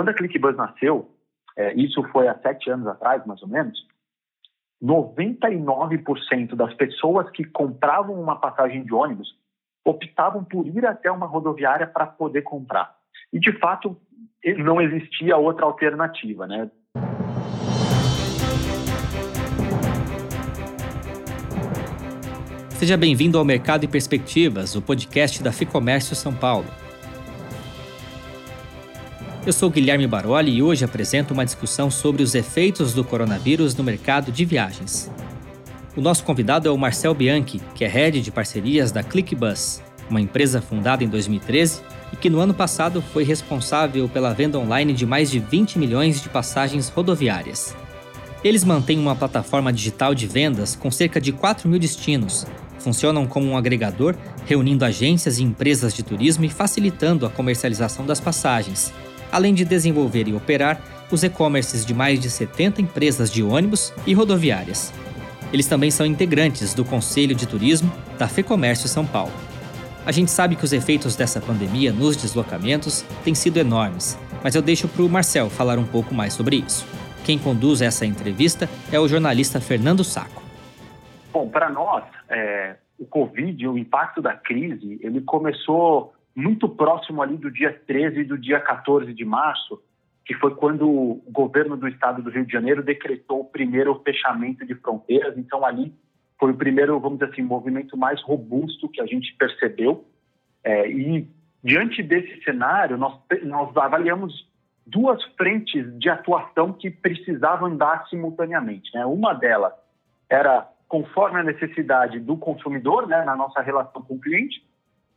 quando a ClickBus nasceu, é, isso foi há sete anos atrás, mais ou menos, 99% das pessoas que compravam uma passagem de ônibus optavam por ir até uma rodoviária para poder comprar. E, de fato, não existia outra alternativa, né? Seja bem-vindo ao Mercado e Perspectivas, o podcast da Ficomércio São Paulo. Eu sou Guilherme Baroli e hoje apresento uma discussão sobre os efeitos do coronavírus no mercado de viagens. O nosso convidado é o Marcel Bianchi, que é head de parcerias da ClickBus, uma empresa fundada em 2013 e que no ano passado foi responsável pela venda online de mais de 20 milhões de passagens rodoviárias. Eles mantêm uma plataforma digital de vendas com cerca de 4 mil destinos. Funcionam como um agregador, reunindo agências e empresas de turismo e facilitando a comercialização das passagens, além de desenvolver e operar os e-commerces de mais de 70 empresas de ônibus e rodoviárias. Eles também são integrantes do Conselho de Turismo da FEComércio São Paulo. A gente sabe que os efeitos dessa pandemia nos deslocamentos têm sido enormes, mas eu deixo para o Marcel falar um pouco mais sobre isso. Quem conduz essa entrevista é o jornalista Fernando Saco. Bom, para nós, é, o Covid, o impacto da crise, ele começou muito próximo ali do dia 13 e do dia 14 de março, que foi quando o governo do estado do Rio de Janeiro decretou o primeiro fechamento de fronteiras. Então, ali foi o primeiro, vamos dizer assim, movimento mais robusto que a gente percebeu. É, e, diante desse cenário, nós, nós avaliamos duas frentes de atuação que precisavam andar simultaneamente. Né? Uma delas era conforme a necessidade do consumidor, né, na nossa relação com o cliente,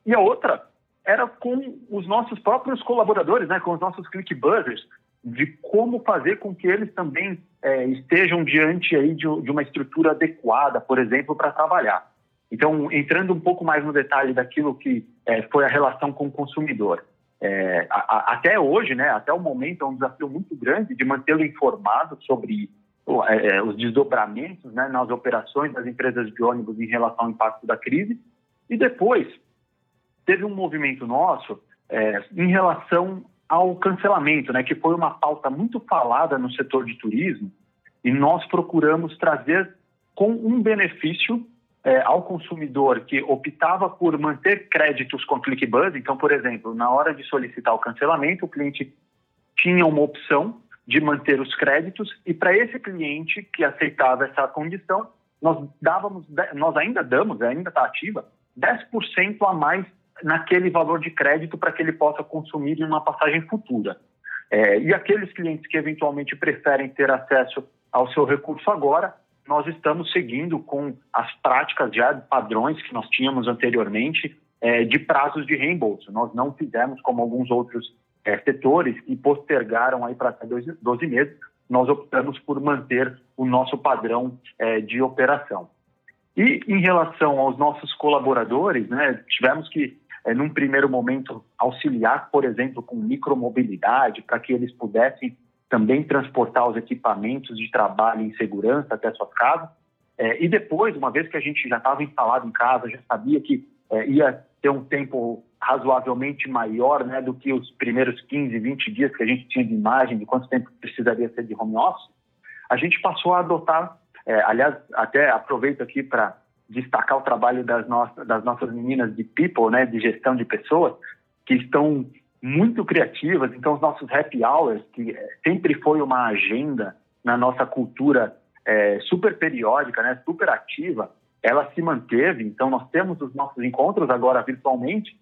e a outra era com os nossos próprios colaboradores, né, com os nossos click buzzers, de como fazer com que eles também é, estejam diante aí de, de, uma estrutura adequada, por exemplo, para trabalhar. Então, entrando um pouco mais no detalhe daquilo que é, foi a relação com o consumidor. É, a, a, até hoje, né, até o momento, é um desafio muito grande de mantê-lo informado sobre é, é, os desdobramentos né, nas operações das empresas de ônibus em relação ao impacto da crise. E depois, teve um movimento nosso é, em relação ao cancelamento, né, que foi uma pauta muito falada no setor de turismo, e nós procuramos trazer com um benefício é, ao consumidor que optava por manter créditos com ClickBuzz. Então, por exemplo, na hora de solicitar o cancelamento, o cliente tinha uma opção de manter os créditos e para esse cliente que aceitava essa condição, nós dávamos, nós ainda damos, ainda está ativa, 10% a mais naquele valor de crédito para que ele possa consumir em uma passagem futura. É, e aqueles clientes que eventualmente preferem ter acesso ao seu recurso agora, nós estamos seguindo com as práticas já padrões que nós tínhamos anteriormente é, de prazos de reembolso. Nós não fizemos como alguns outros é, setores que postergaram aí para até 12 meses, nós optamos por manter o nosso padrão é, de operação. E em relação aos nossos colaboradores, né, tivemos que é, num primeiro momento, auxiliar, por exemplo, com micromobilidade, para que eles pudessem também transportar os equipamentos de trabalho em segurança até suas casas. É, e depois, uma vez que a gente já estava instalado em casa, já sabia que é, ia ter um tempo razoavelmente maior né, do que os primeiros 15, 20 dias que a gente tinha de imagem, de quanto tempo precisaria ser de home office, a gente passou a adotar, é, aliás, até aproveito aqui para destacar o trabalho das, nossas, das nossas meninas de people, né, de gestão de pessoas, que estão muito criativas. Então, os nossos happy hours, que é, sempre foi uma agenda na nossa cultura é, super periódica, né, super ativa, ela se manteve. Então, nós temos os nossos encontros agora virtualmente,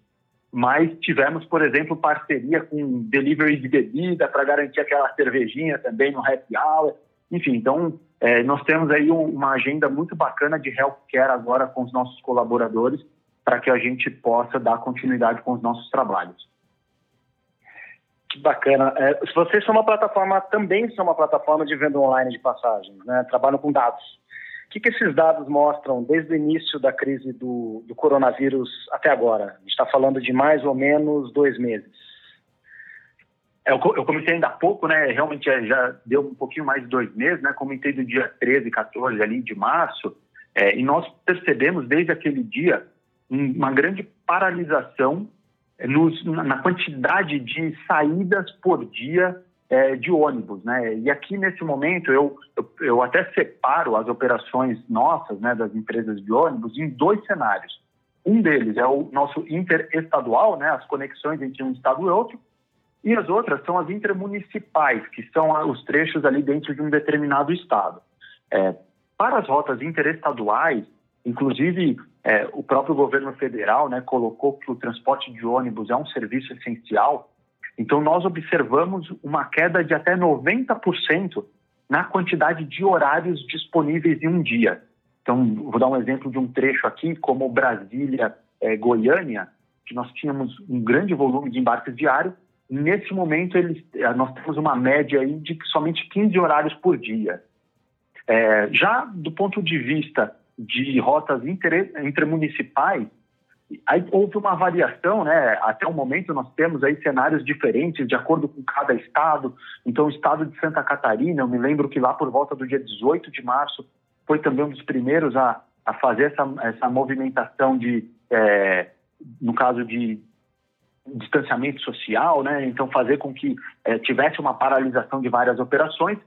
mas tivemos, por exemplo, parceria com delivery de bebida para garantir aquela cervejinha também no happy hour. Enfim, então é, nós temos aí uma agenda muito bacana de healthcare agora com os nossos colaboradores para que a gente possa dar continuidade com os nossos trabalhos. Que bacana. É, vocês são uma plataforma, também são uma plataforma de venda online de passagens, né? trabalham com dados. O que, que esses dados mostram desde o início da crise do, do coronavírus até agora? A gente está falando de mais ou menos dois meses. É, eu, comecei ainda há pouco, né? Realmente é, já deu um pouquinho mais de dois meses, né? Comentei do dia 13, 14 ali de março, é, e nós percebemos desde aquele dia uma grande paralisação é, nos, na quantidade de saídas por dia é, de ônibus, né? E aqui nesse momento eu, eu, eu, até separo as operações nossas, né, das empresas de ônibus em dois cenários. Um deles é o nosso interestadual, né, as conexões entre um estado e outro, e as outras são as intermunicipais, que são os trechos ali dentro de um determinado estado. É, para as rotas interestaduais, inclusive é, o próprio governo federal, né, colocou que o transporte de ônibus é um serviço essencial então, nós observamos uma queda de até 90% na quantidade de horários disponíveis em um dia. Então, vou dar um exemplo de um trecho aqui, como Brasília-Goiânia, que nós tínhamos um grande volume de embarques diários. Nesse momento, eles, eh, nós temos uma média aí de somente 15 horários por dia. É, já do ponto de vista de rotas inter, intermunicipais, Aí houve uma variação, né? Até o momento nós temos aí cenários diferentes de acordo com cada estado. Então, o estado de Santa Catarina, eu me lembro que lá por volta do dia 18 de março foi também um dos primeiros a, a fazer essa, essa movimentação de, é, no caso de distanciamento social, né? Então, fazer com que é, tivesse uma paralisação de várias operações.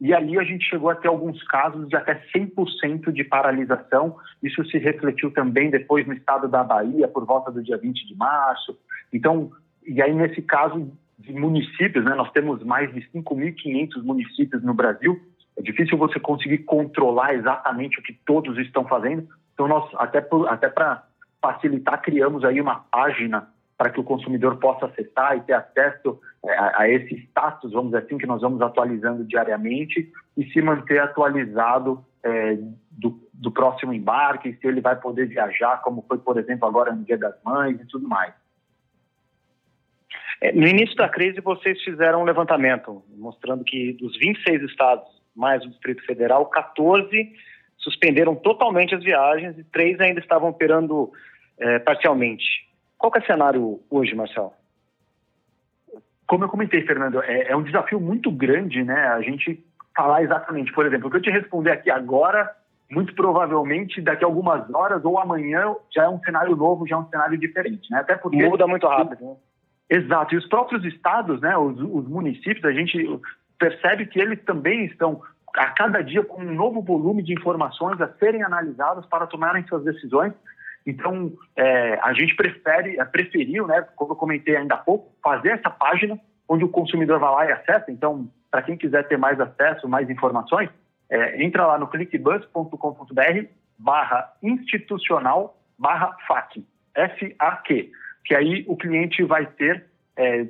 E ali a gente chegou a ter alguns casos de até 100% de paralisação. Isso se refletiu também depois no estado da Bahia, por volta do dia 20 de março. Então, e aí nesse caso de municípios, né, nós temos mais de 5.500 municípios no Brasil. É difícil você conseguir controlar exatamente o que todos estão fazendo. Então, nós, até, até para facilitar, criamos aí uma página para que o consumidor possa acessar e ter acesso é, a, a, esse status, vamos dizer assim, que nós vamos atualizando diariamente e se manter atualizado é, do, do, próximo embarque, se ele vai poder viajar, como foi, por exemplo, agora no Dia das Mães e tudo mais. É, no início da crise, vocês fizeram um levantamento mostrando que dos 26 estados, mais o Distrito Federal, 14 suspenderam totalmente as viagens e três ainda estavam operando é, parcialmente. Qual é o cenário hoje, Marcelo? Como eu comentei, Fernando, é, é, um desafio muito grande, né? A gente falar exatamente, por exemplo, o que eu te responder aqui agora, muito provavelmente daqui a algumas horas ou amanhã já é um cenário novo, já é um cenário diferente, né? Até porque muda muito rápido. Né? Exato. E os próprios estados, né? Os, os municípios, a gente percebe que eles também estão a cada dia com um novo volume de informações a serem analisadas para tomarem suas decisões então, é, a gente prefere, é, preferiu, né, como eu comentei ainda há pouco, fazer essa página onde o consumidor vai lá e acessa. Então, para quem quiser ter mais acesso, mais informações, é, entra lá no clickbus.com.br barra institucional barra FAQ, F-A-Q, que aí o cliente vai ter, é,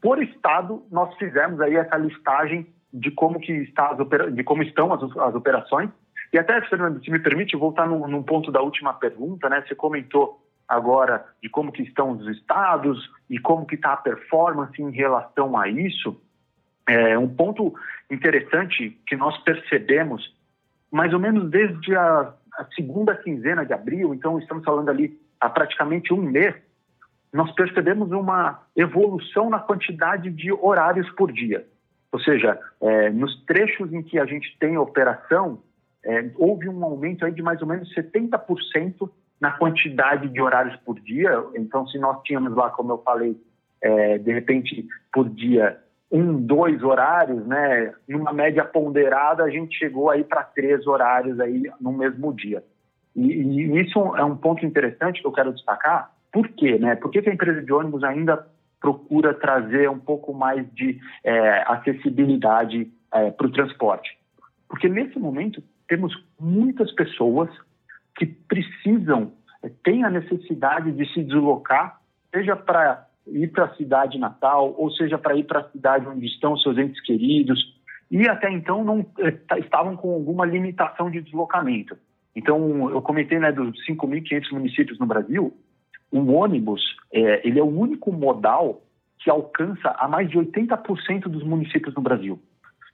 por estado, nós fizemos aí essa listagem de como, que está de como estão as, as operações e até, Fernando, se me permite voltar num, num ponto da última pergunta, né? Você comentou agora de como que estão os estados e como que está a performance em relação a isso. É um ponto interessante que nós percebemos, mais ou menos desde a, a segunda quinzena de abril, então estamos falando ali há praticamente um mês, nós percebemos uma evolução na quantidade de horários por dia. Ou seja, é, nos trechos em que a gente tem operação, é, houve um aumento aí de mais ou menos 70% na quantidade de horários por dia. Então, se nós tínhamos lá, como eu falei, é, de repente, por dia, um, dois horários, né? Numa média ponderada, a gente chegou aí para três horários aí no mesmo dia. E, e, isso é um ponto interessante que eu quero destacar. Por quê, né? Por que, que a empresa de ônibus ainda procura trazer um pouco mais de é, acessibilidade é, para o transporte? Porque nesse momento temos muitas pessoas que precisam, eh, têm a necessidade de se deslocar, seja para ir para a cidade natal, ou seja para ir para a cidade onde estão seus entes queridos, e até então não eh, estavam com alguma limitação de deslocamento. Então, eu comentei né, dos 5.500 municípios no Brasil, o ônibus é, ele é o único modal que alcança a mais de 80% dos municípios no Brasil.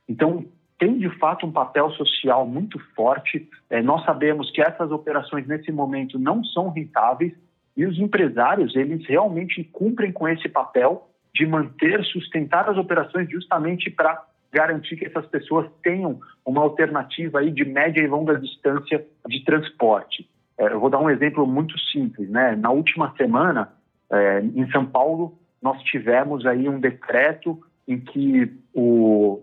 Então, tem de fato um papel social muito forte. É, nós sabemos que essas operações nesse momento não são rentáveis e os empresários eles realmente cumprem com esse papel de manter, sustentar as operações justamente para garantir que essas pessoas tenham uma alternativa aí de média e longa distância de transporte. É, eu vou dar um exemplo muito simples, né? Na última semana, é, em São Paulo, nós tivemos aí um decreto em que o,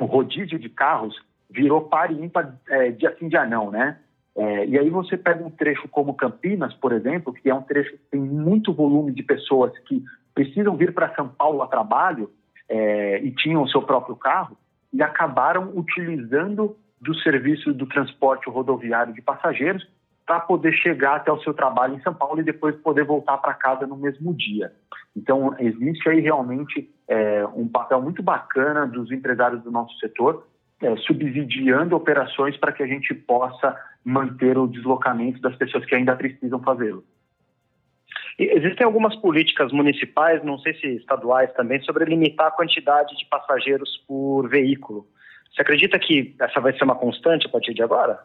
o rodízio de carros virou par e ímpar é, de assim de anão, né? É, e aí você pega um trecho como Campinas, por exemplo, que é um trecho que tem muito volume de pessoas que precisam vir para São Paulo a trabalho é, e tinham o seu próprio carro e acabaram utilizando do serviço do transporte rodoviário de passageiros para poder chegar até o seu trabalho em São Paulo e depois poder voltar para casa no mesmo dia. Então, existe aí realmente é, um papel muito bacana dos empresários do nosso setor, é, subsidiando operações para que a gente possa manter o deslocamento das pessoas que ainda precisam fazê-lo. Existem algumas políticas municipais, não sei se estaduais também, sobre limitar a quantidade de passageiros por veículo. Você acredita que essa vai ser uma constante a partir de agora?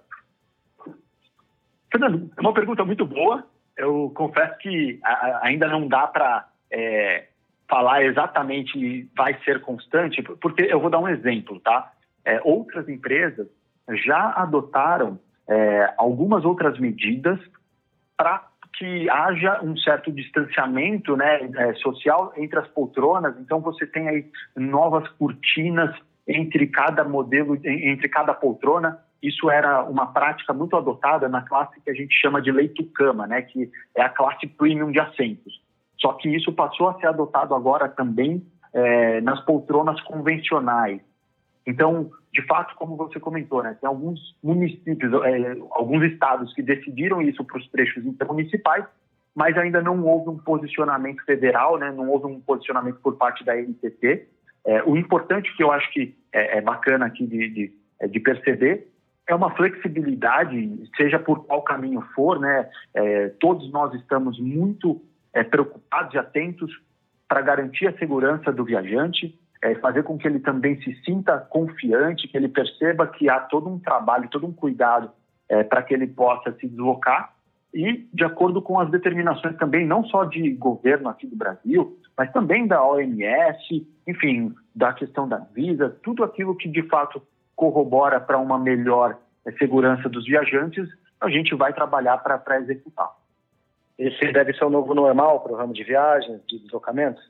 Fernando, é uma pergunta muito boa. Eu confesso que ainda não dá para é, falar exatamente vai ser constante, porque eu vou dar um exemplo, tá? É, outras empresas já adotaram é, algumas outras medidas para que haja um certo distanciamento né, é, social entre as poltronas. Então você tem aí novas cortinas entre cada modelo, entre cada poltrona. Isso era uma prática muito adotada na classe que a gente chama de leito-cama, né, que é a classe premium de assentos. Só que isso passou a ser adotado agora também é, nas poltronas convencionais. Então, de fato, como você comentou, né, tem alguns municípios, é, alguns estados que decidiram isso para os trechos intermunicipais, mas ainda não houve um posicionamento federal, né, não houve um posicionamento por parte da NTT. É, o importante que eu acho que é, é bacana aqui de, de, é, de, perceber é uma flexibilidade, seja por qual caminho for, né? É, todos nós estamos muito é, preocupados e atentos para garantir a segurança do viajante, é, fazer com que ele também se sinta confiante, que ele perceba que há todo um trabalho, todo um cuidado é, para que ele possa se deslocar e de acordo com as determinações também, não só de governo aqui do Brasil, mas também da OMS, enfim, da questão da Visa, tudo aquilo que de fato corrobora para uma melhor é, segurança dos viajantes, a gente vai trabalhar para executar. Esse deve ser o novo normal para o ramo de viagens, de deslocamento?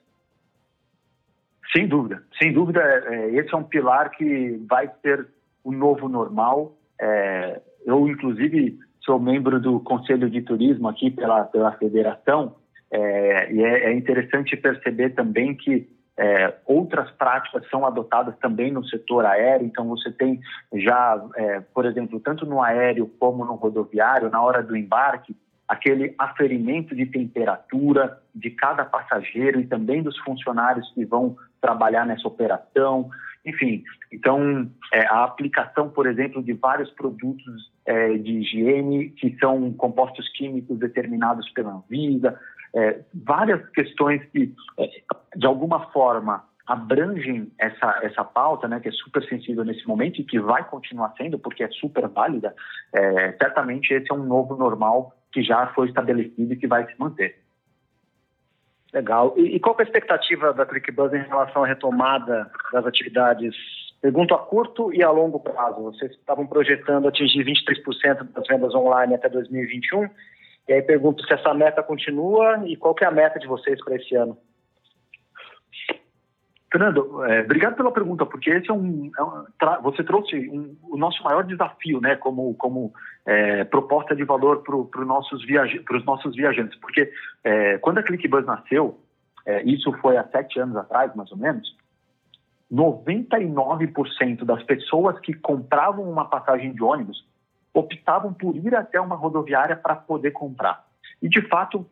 Sem dúvida, sem dúvida, é, esse é um pilar que vai ser o novo normal. É, eu, inclusive, sou membro do Conselho de Turismo aqui pela, pela federação, é, e é, é, interessante perceber também que é, outras práticas são adotadas também no setor aéreo, então você tem já, é, por exemplo, tanto no aéreo como no rodoviário, na hora do embarque, aquele aferimento de temperatura de cada passageiro e também dos funcionários que vão trabalhar nessa operação. Enfim, então é, a aplicação, por exemplo, de vários produtos é, de higiene que são compostos químicos determinados pela Anvisa, é, várias questões que, é, de alguma forma, abrangem essa, essa pauta, né, que é super sensível nesse momento e que vai continuar sendo, porque é super válida, é, certamente esse é um novo normal que já foi estabelecido e que vai se manter. Legal. E, e qual é a expectativa da ClickBuzz em relação à retomada das atividades? Pergunto a curto e a longo prazo. Vocês estavam projetando atingir 23% das vendas online até 2021. E aí pergunto se essa meta continua e qual é a meta de vocês para esse ano. Fernando, é, obrigado pela pergunta, porque esse é um, é um você trouxe um, o nosso maior desafio, né, como, como é, proposta de valor para os nossos, viaja nossos viajantes, porque é, quando a ClickBus nasceu, é, isso foi há sete anos atrás, mais ou menos, 99% das pessoas que compravam uma passagem de ônibus optavam por ir até uma rodoviária para poder comprar. E, de fato,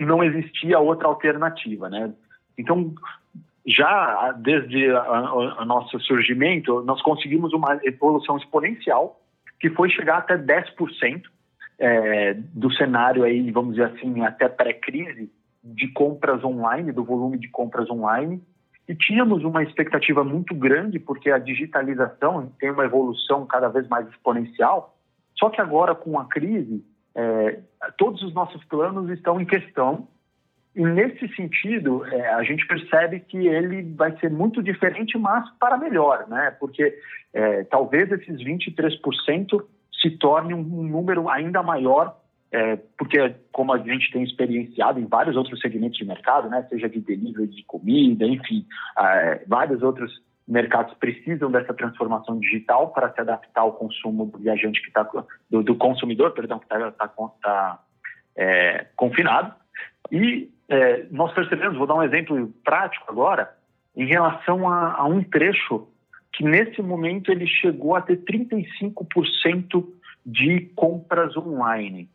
não existia outra alternativa, né? Então, já desde o nosso surgimento, nós conseguimos uma evolução exponencial que foi chegar até 10% é, do cenário aí, vamos dizer assim, até pré-crise de compras online, do volume de compras online. E tínhamos uma expectativa muito grande, porque a digitalização tem uma evolução cada vez mais exponencial. Só que agora, com a crise, é, todos os nossos planos estão em questão e nesse sentido, é, a gente percebe que ele vai ser muito diferente, mas para melhor, né? Porque é, talvez esses 23% se torne um, número ainda maior, é, porque como a gente tem experienciado em vários outros segmentos de mercado, né? Seja de delivery de comida, enfim, é, vários outros mercados precisam dessa transformação digital para se adaptar ao consumo do viajante que está do, do, consumidor, perdão, que está tá, tá, é, confinado. E é, nós percebemos, vou dar um exemplo prático agora, em relação a, a um trecho que nesse momento ele chegou a ter 35% de compras online.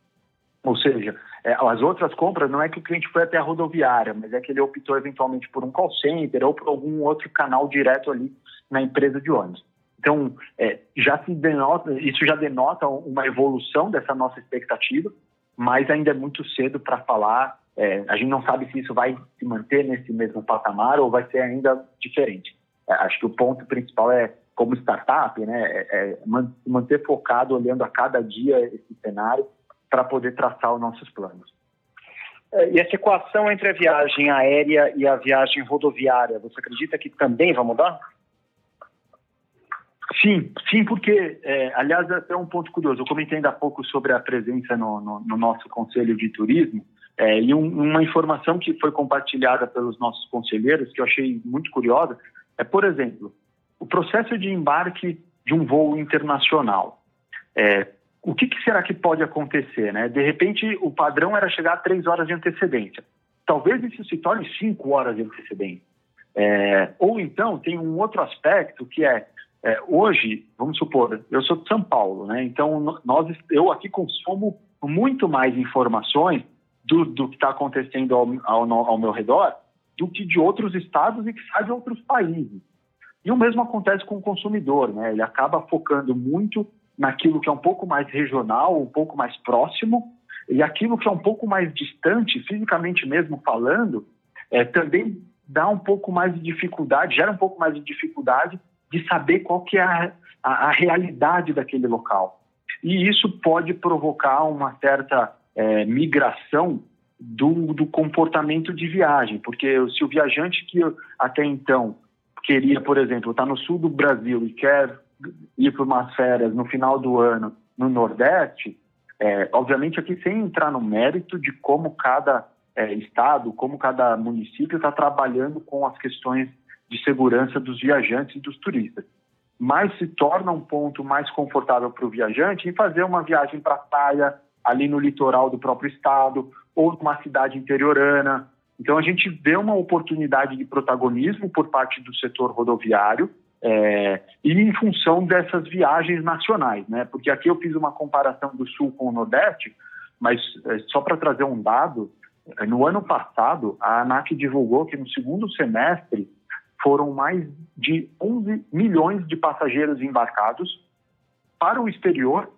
Ou seja, é, as outras compras não é que o cliente foi até a rodoviária, mas é que ele optou eventualmente por um call center ou por algum outro canal direto ali na empresa de ônibus. Então, é, já se denota, isso já denota uma evolução dessa nossa expectativa, mas ainda é muito cedo para falar. É, a gente não sabe se isso vai se manter nesse mesmo patamar ou vai ser ainda diferente. É, acho que o ponto principal é, como startup, né, é, é manter focado, olhando a cada dia esse cenário para poder traçar os nossos planos. É, e essa equação entre a viagem aérea e a viagem rodoviária, você acredita que também vai mudar? Sim, sim, porque, é, aliás, é até um ponto curioso. Eu comentei ainda há pouco sobre a presença no, no, no nosso Conselho de Turismo é, e um, uma informação que foi compartilhada pelos nossos conselheiros, que eu achei muito curiosa, é, por exemplo, o processo de embarque de um voo internacional. É, o que, que, será que pode acontecer? Né? De repente, o padrão era chegar a três horas de antecedência. Talvez isso se torne cinco horas de antecedência. É, ou então, tem um outro aspecto que é, é, hoje, vamos supor, eu sou de São Paulo, né? então nós, eu aqui consumo muito mais informações do, do que está acontecendo ao, ao, ao meu redor do que de outros estados e que sai de outros países. E o mesmo acontece com o consumidor, né? ele acaba focando muito naquilo que é um pouco mais regional, um pouco mais próximo, e aquilo que é um pouco mais distante, fisicamente mesmo falando, é, também dá um pouco mais de dificuldade, gera um pouco mais de dificuldade de saber qual que é a, a, a realidade daquele local. E isso pode provocar uma certa é, migração do, do comportamento de viagem, porque se o viajante que até então queria, por exemplo, estar no sul do Brasil e quer ir para umas férias no final do ano no Nordeste, é, obviamente aqui sem entrar no mérito de como cada é, estado, como cada município está trabalhando com as questões de segurança dos viajantes e dos turistas. Mas se torna um ponto mais confortável para o viajante em fazer uma viagem para a praia, ali no litoral do próprio estado, ou numa cidade interiorana. Então a gente vê uma oportunidade de protagonismo por parte do setor rodoviário, é, e em função dessas viagens nacionais, né? Porque aqui eu fiz uma comparação do Sul com o Nordeste, mas é, só para trazer um dado, é, no ano passado a ANAC divulgou que no segundo semestre foram mais de 11 milhões de passageiros embarcados para o exterior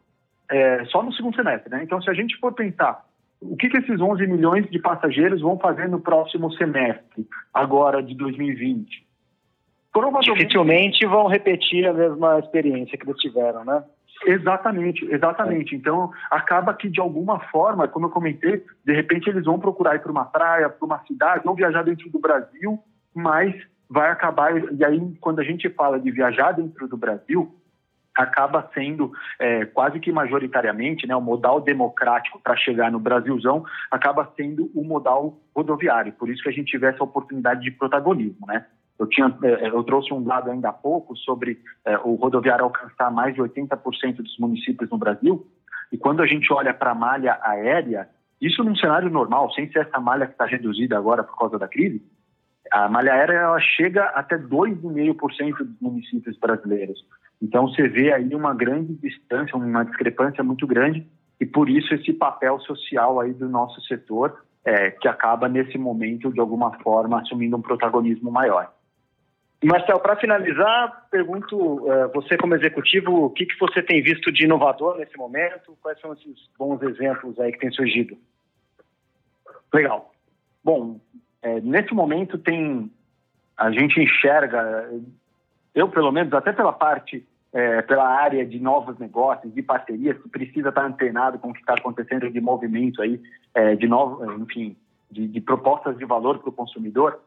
é, só no segundo semestre, né? Então, se a gente for pensar o que, que esses 11 milhões de passageiros vão fazer no próximo semestre, agora de 2020, provavelmente... Dificilmente vão repetir a mesma experiência que eles tiveram, né? Exatamente, exatamente. É. Então, acaba que, de alguma forma, como eu comentei, de repente eles vão procurar ir para uma praia, para uma cidade, vão viajar dentro do Brasil, mas vai acabar. E aí, quando a gente fala de viajar dentro do Brasil, acaba sendo é, quase que majoritariamente, né, o modal democrático para chegar no Brasilzão acaba sendo o modal rodoviário. Por isso que a gente tiver essa oportunidade de protagonismo, né? Eu, tinha, é, eu trouxe um dado ainda há pouco sobre é, o rodoviário alcançar mais de 80% dos municípios no Brasil. E quando a gente olha para a malha aérea, isso num cenário normal, sem ser essa malha que está reduzida agora por causa da crise, a malha aérea ela chega até 2,5% dos municípios brasileiros. Então você vê aí uma grande distância, uma discrepância muito grande e por isso esse papel social aí do nosso setor é, que acaba nesse momento de alguma forma assumindo um protagonismo maior. Marcel, para finalizar, pergunto, uh, você como executivo, o que, que você tem visto de inovador nesse momento? Quais são esses bons exemplos aí que têm surgido? Legal. Bom, é, nesse momento tem a gente enxerga, eu pelo menos até pela parte, é, pela área de novos negócios, de parcerias, que precisa estar antenado com o que está acontecendo de movimento aí, é, de novo, enfim, de, de propostas de valor para o consumidor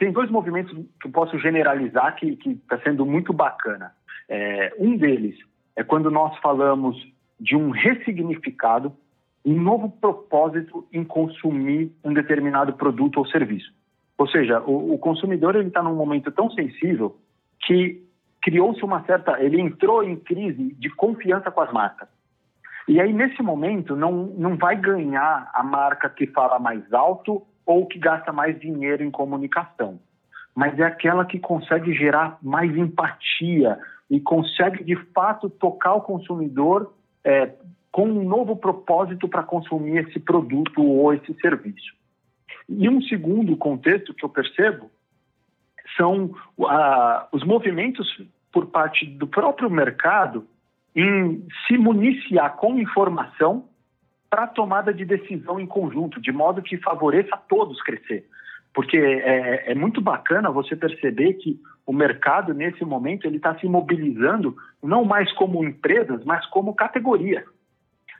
tem dois movimentos que eu posso generalizar que está sendo muito bacana. É, um deles é quando nós falamos de um ressignificado, um novo propósito em consumir um determinado produto ou serviço. Ou seja, o, o consumidor ele está num momento tão sensível que criou-se uma certa, ele entrou em crise de confiança com as marcas. E aí nesse momento não não vai ganhar a marca que fala mais alto ou que gasta mais dinheiro em comunicação, mas é aquela que consegue gerar mais empatia e consegue de fato tocar o consumidor é, com um novo propósito para consumir esse produto ou esse serviço. E um segundo contexto que eu percebo são ah, os movimentos por parte do próprio mercado em se municiar com informação para tomada de decisão em conjunto, de modo que favoreça a todos crescer. Porque é, é muito bacana você perceber que o mercado, nesse momento, ele está se mobilizando não mais como empresas, mas como categoria.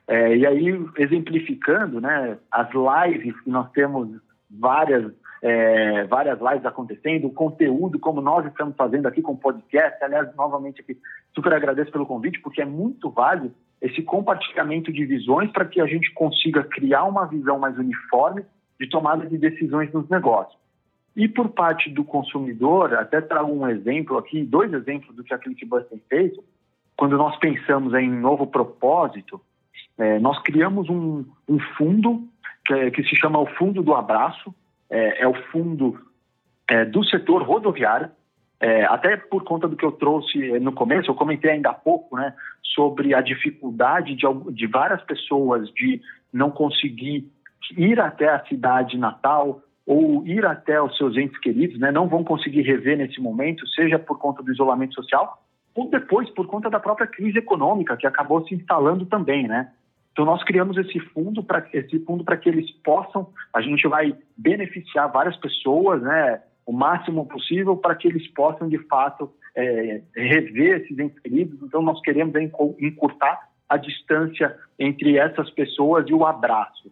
É, e aí, exemplificando, né, as lives que nós temos várias é, várias lives acontecendo, o conteúdo como nós estamos fazendo aqui com o podcast. Aliás, novamente aqui, super agradeço pelo convite, porque é muito válido esse compartilhamento de visões para que a gente consiga criar uma visão mais uniforme de tomada de decisões nos negócios. E por parte do consumidor, até trago um exemplo aqui, dois exemplos do que a ClickBus tem feito. Quando nós pensamos em novo propósito, é, nós criamos um, um fundo que, é, que, se chama o Fundo do Abraço, é, é o fundo é, do setor rodoviário, é, até por conta do que eu trouxe no começo, eu comentei ainda há pouco, né, sobre a dificuldade de, de várias pessoas de não conseguir ir até a cidade natal ou ir até os seus entes queridos, né, não vão conseguir rever nesse momento, seja por conta do isolamento social ou depois por conta da própria crise econômica que acabou se instalando também, né? Então nós criamos esse fundo para esse fundo para que eles possam, a gente vai beneficiar várias pessoas, né, o máximo possível para que eles possam de fato é, rever esses entes. Então nós queremos encurtar a distância entre essas pessoas e o abraço.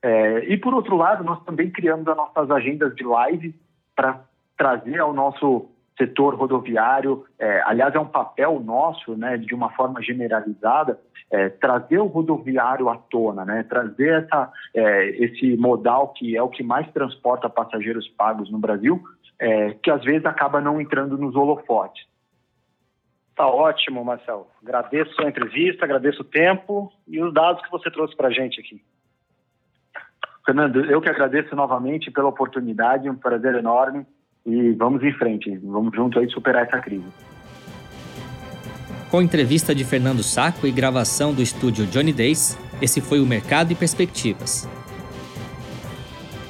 É, e por outro lado, nós também criamos as nossas agendas de live para trazer ao nosso setor rodoviário, é, aliás, é um papel nosso, né, de uma forma generalizada, é, trazer o rodoviário à tona, né, trazer essa, é, esse modal que é o que mais transporta passageiros pagos no Brasil, é, que às vezes acaba não entrando nos holofotes. Tá ótimo, Marcelo. Agradeço a entrevista, agradeço o tempo e os dados que você trouxe para a gente aqui. Fernando, eu que agradeço novamente pela oportunidade, um prazer enorme e vamos em frente, vamos junto aí superar essa crise. Com entrevista de Fernando Saco e gravação do estúdio Johnny Days, esse foi o Mercado e Perspectivas.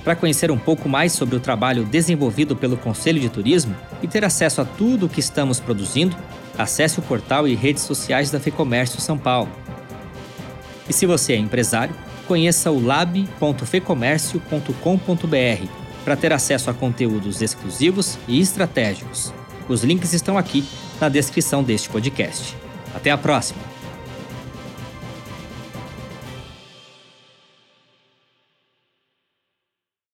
Para conhecer um pouco mais sobre o trabalho desenvolvido pelo Conselho de Turismo e ter acesso a tudo o que estamos produzindo, acesse o portal e redes sociais da FEComércio São Paulo. E se você é empresário, conheça o lab.fecomércio.com.br para ter acesso a conteúdos exclusivos e estratégicos. Os links estão aqui na descrição deste podcast. Até a próxima!